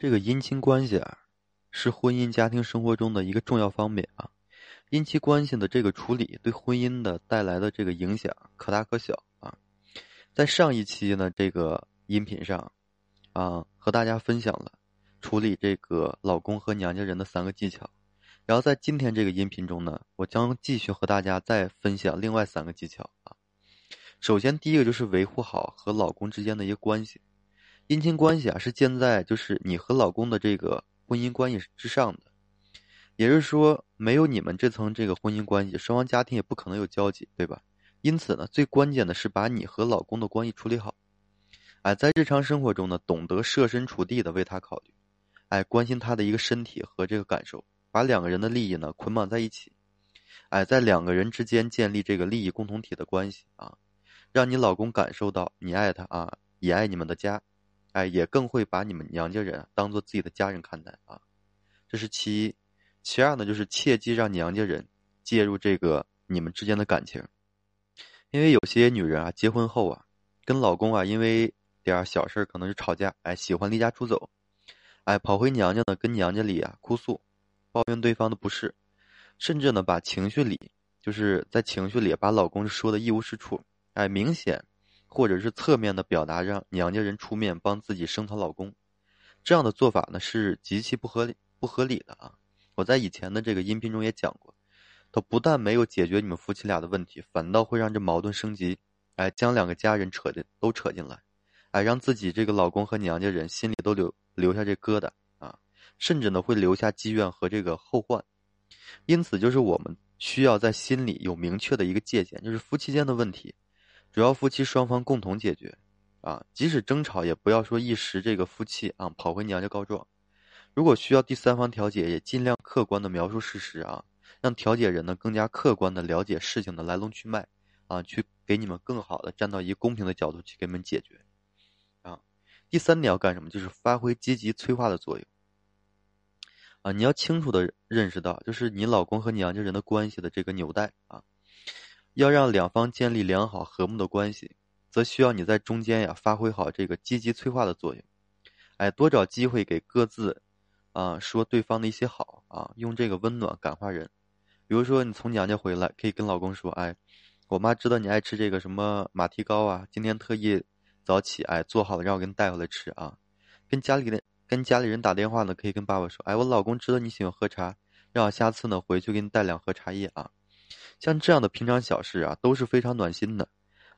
这个姻亲关系啊，是婚姻家庭生活中的一个重要方面啊。姻亲关系的这个处理，对婚姻的带来的这个影响可大可小啊。在上一期呢，这个音频上啊，和大家分享了处理这个老公和娘家人的三个技巧。然后在今天这个音频中呢，我将继续和大家再分享另外三个技巧啊。首先，第一个就是维护好和老公之间的一个关系。姻亲关系啊，是建在就是你和老公的这个婚姻关系之上的，也就是说，没有你们这层这个婚姻关系，双方家庭也不可能有交集，对吧？因此呢，最关键的是把你和老公的关系处理好，哎，在日常生活中呢，懂得设身处地的为他考虑，哎，关心他的一个身体和这个感受，把两个人的利益呢捆绑在一起，哎，在两个人之间建立这个利益共同体的关系啊，让你老公感受到你爱他啊，也爱你们的家。哎，也更会把你们娘家人当做自己的家人看待啊，这是其一。其二呢，就是切记让娘家人介入这个你们之间的感情，因为有些女人啊，结婚后啊，跟老公啊，因为点小事可能是吵架，哎，喜欢离家出走，哎，跑回娘家呢，跟娘家里啊哭诉，抱怨对方的不是，甚至呢，把情绪里就是在情绪里把老公说的一无是处，哎，明显。或者是侧面的表达，让娘家人出面帮自己声讨老公，这样的做法呢是极其不合理、不合理的啊！我在以前的这个音频中也讲过，它不但没有解决你们夫妻俩的问题，反倒会让这矛盾升级，哎，将两个家人扯进都扯进来，哎，让自己这个老公和娘家人心里都留留下这疙瘩啊，甚至呢会留下积怨和这个后患。因此，就是我们需要在心里有明确的一个界限，就是夫妻间的问题。主要夫妻双方共同解决，啊，即使争吵也不要说一时这个夫妻啊跑回娘家告状。如果需要第三方调解，也尽量客观的描述事实啊，让调解人呢更加客观的了解事情的来龙去脉，啊，去给你们更好的站到一个公平的角度去给你们解决，啊，第三点要干什么？就是发挥积极催化的作用，啊，你要清楚的认识到，就是你老公和娘家人的关系的这个纽带啊。要让两方建立良好和睦的关系，则需要你在中间呀发挥好这个积极催化的作用，哎，多找机会给各自，啊说对方的一些好啊，用这个温暖感化人。比如说你从娘家回来，可以跟老公说，哎，我妈知道你爱吃这个什么马蹄糕啊，今天特意早起哎做好了让我给你带回来吃啊。跟家里的跟家里人打电话呢，可以跟爸爸说，哎，我老公知道你喜欢喝茶，让我下次呢回去给你带两盒茶叶啊。像这样的平常小事啊，都是非常暖心的，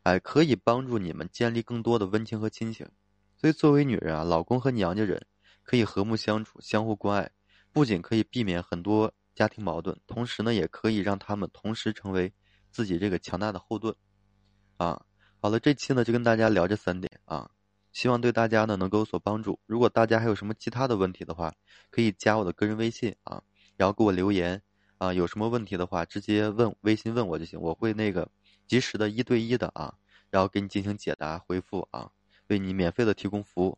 哎，可以帮助你们建立更多的温情和亲情。所以，作为女人啊，老公和娘家人可以和睦相处，相互关爱，不仅可以避免很多家庭矛盾，同时呢，也可以让他们同时成为自己这个强大的后盾。啊，好了，这期呢就跟大家聊这三点啊，希望对大家呢能够有所帮助。如果大家还有什么其他的问题的话，可以加我的个人微信啊，然后给我留言。啊，有什么问题的话，直接问微信问我就行，我会那个及时的一对一的啊，然后给你进行解答回复啊，为你免费的提供服务。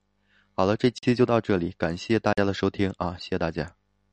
好了，这期就到这里，感谢大家的收听啊，谢谢大家。